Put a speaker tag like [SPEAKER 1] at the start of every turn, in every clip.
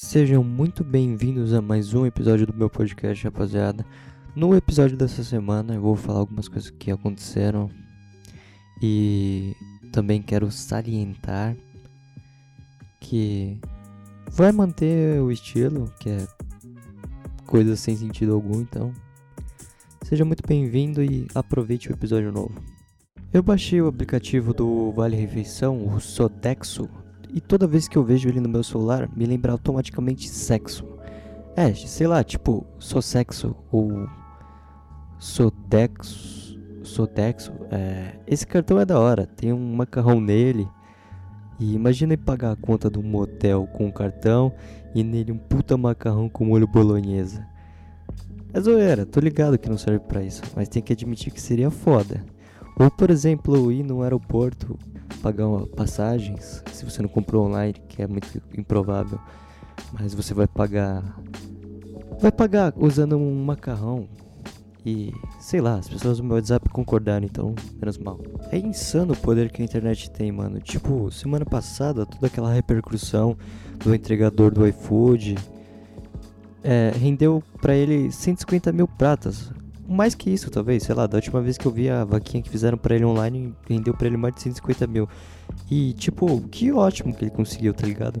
[SPEAKER 1] Sejam muito bem-vindos a mais um episódio do meu podcast, rapaziada. No episódio dessa semana eu vou falar algumas coisas que aconteceram e também quero salientar que vai manter o estilo, que é coisa sem sentido algum, então seja muito bem-vindo e aproveite o episódio novo. Eu baixei o aplicativo do Vale Refeição, o Sodexo, e toda vez que eu vejo ele no meu celular, me lembra automaticamente sexo. É, sei lá, tipo, sou sexo ou Sodexo. Sodexo. É, esse cartão é da hora, tem um macarrão nele. E imagina pagar a conta um motel com um cartão e nele um puta macarrão com molho bolonhesa. É zoeira, tô ligado que não serve para isso, mas tem que admitir que seria foda. Ou, por exemplo, ir no aeroporto pagar passagens, se você não comprou online, que é muito improvável, mas você vai pagar. Vai pagar usando um macarrão. E sei lá, as pessoas no meu WhatsApp concordaram, então menos mal. É insano o poder que a internet tem, mano. Tipo, semana passada, toda aquela repercussão do entregador do iFood é, rendeu para ele 150 mil pratas mais que isso, talvez, sei lá, da última vez que eu vi a vaquinha que fizeram para ele online, rendeu para ele mais de 150 mil. E, tipo, que ótimo que ele conseguiu, tá ligado?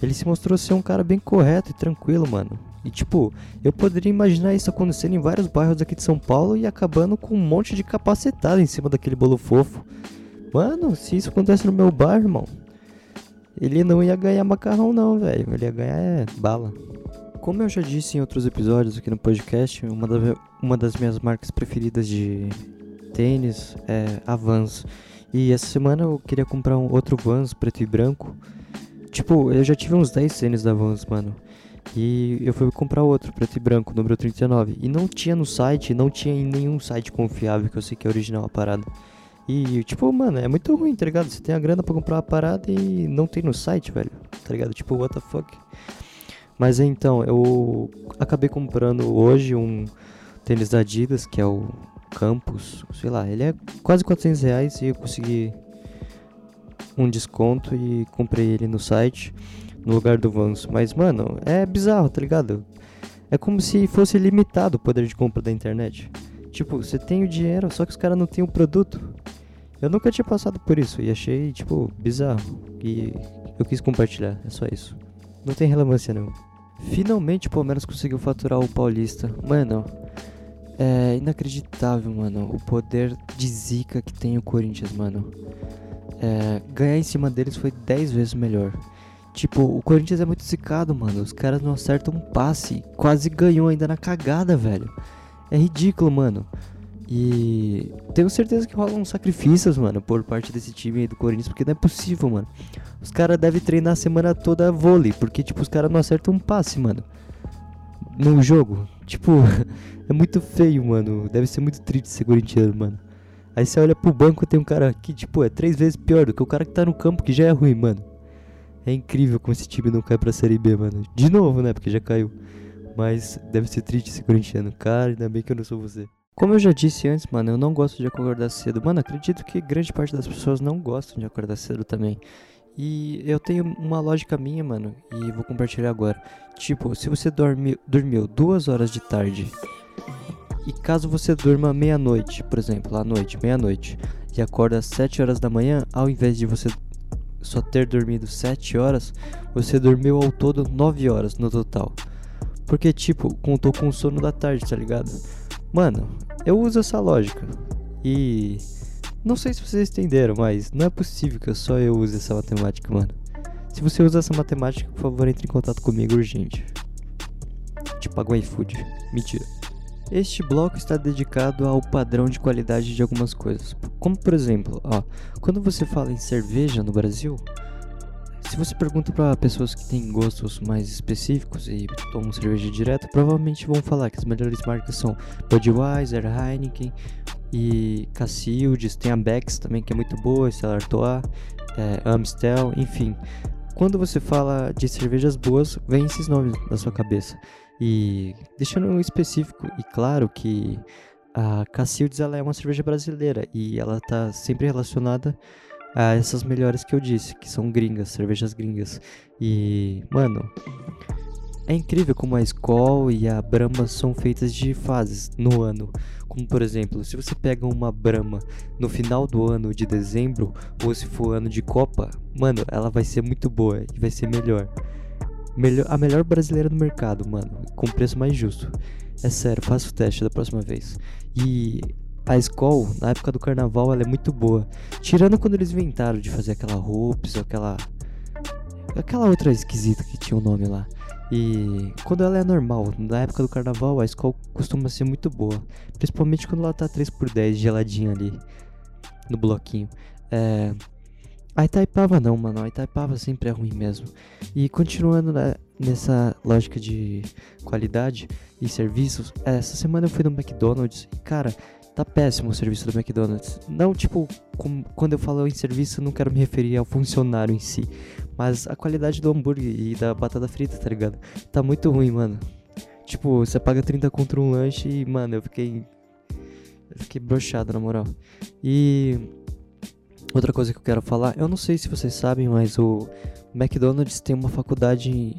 [SPEAKER 1] Ele se mostrou ser um cara bem correto e tranquilo, mano. E, tipo, eu poderia imaginar isso acontecendo em vários bairros aqui de São Paulo e acabando com um monte de capacetado em cima daquele bolo fofo. Mano, se isso acontece no meu bairro, irmão, ele não ia ganhar macarrão, não, velho. Ele ia ganhar é, bala. Como eu já disse em outros episódios aqui no podcast, uma, da, uma das minhas marcas preferidas de tênis é a Vans. E essa semana eu queria comprar um outro Vans preto e branco. Tipo, eu já tive uns 10 tênis da Vans, mano. E eu fui comprar outro, preto e branco, número 39. E não tinha no site, não tinha em nenhum site confiável que eu sei que é original a parada. E, tipo, mano, é muito ruim, tá ligado? Você tem a grana pra comprar uma parada e não tem no site, velho. Tá ligado? Tipo, what the fuck? Mas então, eu acabei comprando hoje um tênis da Adidas, que é o Campus, sei lá, ele é quase 400 reais e eu consegui um desconto e comprei ele no site, no lugar do Vans. Mas, mano, é bizarro, tá ligado? É como se fosse limitado o poder de compra da internet. Tipo, você tem o dinheiro, só que os caras não têm o produto. Eu nunca tinha passado por isso e achei, tipo, bizarro. E eu quis compartilhar, é só isso. Não tem relevância não. Finalmente o Palmeiras conseguiu faturar o Paulista. Mano, é inacreditável, mano. O poder de zica que tem o Corinthians, mano. É, ganhar em cima deles foi 10 vezes melhor. Tipo, o Corinthians é muito zicado, mano. Os caras não acertam um passe. Quase ganhou ainda na cagada, velho. É ridículo, mano. E tenho certeza que rolam sacrifícios, mano, por parte desse time aí do Corinthians, porque não é possível, mano. Os caras devem treinar a semana toda vôlei, porque, tipo, os caras não acertam um passe, mano. No jogo. Tipo, é muito feio, mano. Deve ser muito triste ser corintiano, mano. Aí você olha pro banco tem um cara que, tipo, é três vezes pior do que o cara que tá no campo, que já é ruim, mano. É incrível como esse time não cai pra Série B, mano. De novo, né? Porque já caiu. Mas deve ser triste ser corintiano. Cara, ainda bem que eu não sou você. Como eu já disse antes, mano, eu não gosto de acordar cedo. Mano, acredito que grande parte das pessoas não gostam de acordar cedo também. E eu tenho uma lógica minha, mano, e vou compartilhar agora. Tipo, se você dormi, dormiu duas horas de tarde e caso você durma meia-noite, por exemplo, à noite, meia-noite, e acorda às 7 horas da manhã, ao invés de você só ter dormido 7 horas, você dormiu ao todo 9 horas no total. Porque, tipo, contou com o sono da tarde, tá ligado? Mano, eu uso essa lógica. E não sei se vocês entenderam, mas não é possível que só eu use essa matemática, mano. Se você usa essa matemática, por favor, entre em contato comigo urgente. Te pago iFood. Mentira. Este bloco está dedicado ao padrão de qualidade de algumas coisas. Como por exemplo, ó, quando você fala em cerveja no Brasil, você pergunta para pessoas que têm gostos mais específicos e tomam cerveja direto, provavelmente vão falar que as melhores marcas são Budweiser, Heineken e Cacildes, tem a Beck's também que é muito boa, Stella Artois, é, Amstel, enfim. Quando você fala de cervejas boas, vem esses nomes na sua cabeça. E deixando específico e claro que a Cacildes ela é uma cerveja brasileira e ela está sempre relacionada a essas melhores que eu disse, que são gringas, cervejas gringas. E, mano, É incrível como a Skol e a Brahma são feitas de fases no ano. Como por exemplo, se você pega uma Brahma no final do ano de dezembro, ou se for ano de Copa, mano, ela vai ser muito boa e vai ser melhor. melhor a melhor brasileira do mercado, mano, com preço mais justo. É sério, faça o teste da próxima vez. E a Skol, na época do carnaval, ela é muito boa. Tirando quando eles inventaram de fazer aquela roupas ou aquela. aquela outra esquisita que tinha o um nome lá. E quando ela é normal, na época do carnaval, a Skol costuma ser muito boa. Principalmente quando ela tá 3x10 geladinha ali no bloquinho. É. A Itaipava não, mano. A Itaipava sempre é ruim mesmo. E continuando né, nessa lógica de qualidade e serviços, essa semana eu fui no McDonald's e, cara, tá péssimo o serviço do McDonald's. Não, tipo, com, quando eu falo em serviço, não quero me referir ao funcionário em si, mas a qualidade do hambúrguer e da batata frita, tá ligado? Tá muito ruim, mano. Tipo, você paga 30 contra um lanche e, mano, eu fiquei. Eu fiquei brochado, na moral. E. Outra coisa que eu quero falar, eu não sei se vocês sabem, mas o McDonald's tem uma faculdade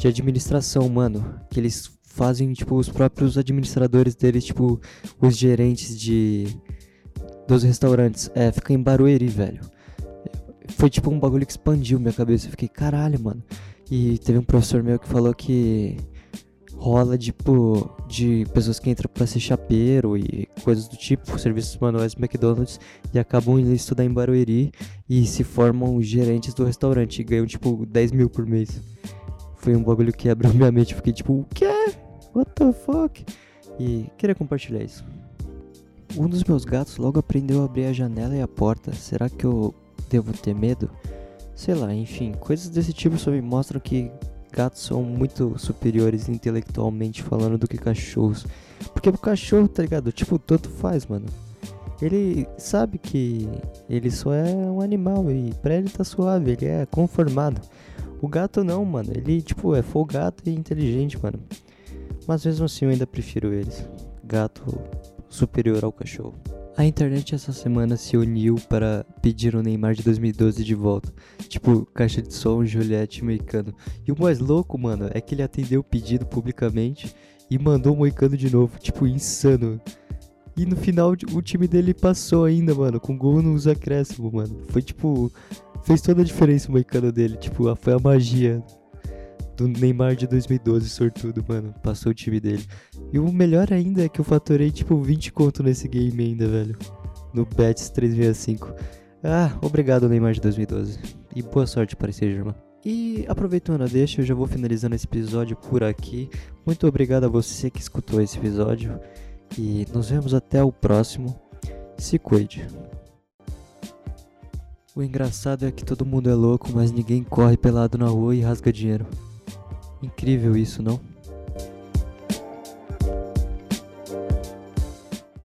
[SPEAKER 1] de administração, mano. Que eles fazem, tipo, os próprios administradores deles, tipo, os gerentes de. dos restaurantes. É, fica em Barueri, velho foi tipo um bagulho que expandiu minha cabeça. Eu fiquei, caralho, mano. E teve um professor meu que falou que rola, tipo, de pessoas que entram pra ser chapeiro e coisas do tipo, serviços manuais do McDonald's, e acabam indo estudar em Barueri e se formam gerentes do restaurante e ganham, tipo, 10 mil por mês. Foi um bagulho que abriu minha mente. Fiquei, tipo, o quê? What the fuck? E queria compartilhar isso. Um dos meus gatos logo aprendeu a abrir a janela e a porta. Será que eu devo ter medo? Sei lá, enfim, coisas desse tipo só me mostram que gatos são muito superiores intelectualmente falando do que cachorros. Porque o cachorro, tá ligado? Tipo, tanto faz, mano. Ele sabe que ele só é um animal e pra ele tá suave, ele é conformado. O gato não, mano. Ele, tipo, é folgado e inteligente, mano. Mas mesmo assim eu ainda prefiro eles. Gato superior ao cachorro. A internet essa semana se uniu para pedir o Neymar de 2012 de volta. Tipo, caixa de som, Juliette Moicano. E o mais louco, mano, é que ele atendeu o pedido publicamente e mandou o Moicano de novo. Tipo, insano. E no final o time dele passou ainda, mano, com gol nos acréscimos, mano. Foi tipo. Fez toda a diferença o Moicano dele. Tipo, foi a magia do Neymar de 2012, sortudo, mano. Passou o time dele. E o melhor ainda é que eu faturei tipo 20 conto nesse game ainda, velho. No Betis 365. Ah, obrigado Neymar de 2012. E boa sorte para esse irmão. E aproveitando a deixa, eu já vou finalizando esse episódio por aqui. Muito obrigado a você que escutou esse episódio. E nos vemos até o próximo. Se cuide. O engraçado é que todo mundo é louco, mas ninguém corre pelado na rua e rasga dinheiro. Incrível isso, não?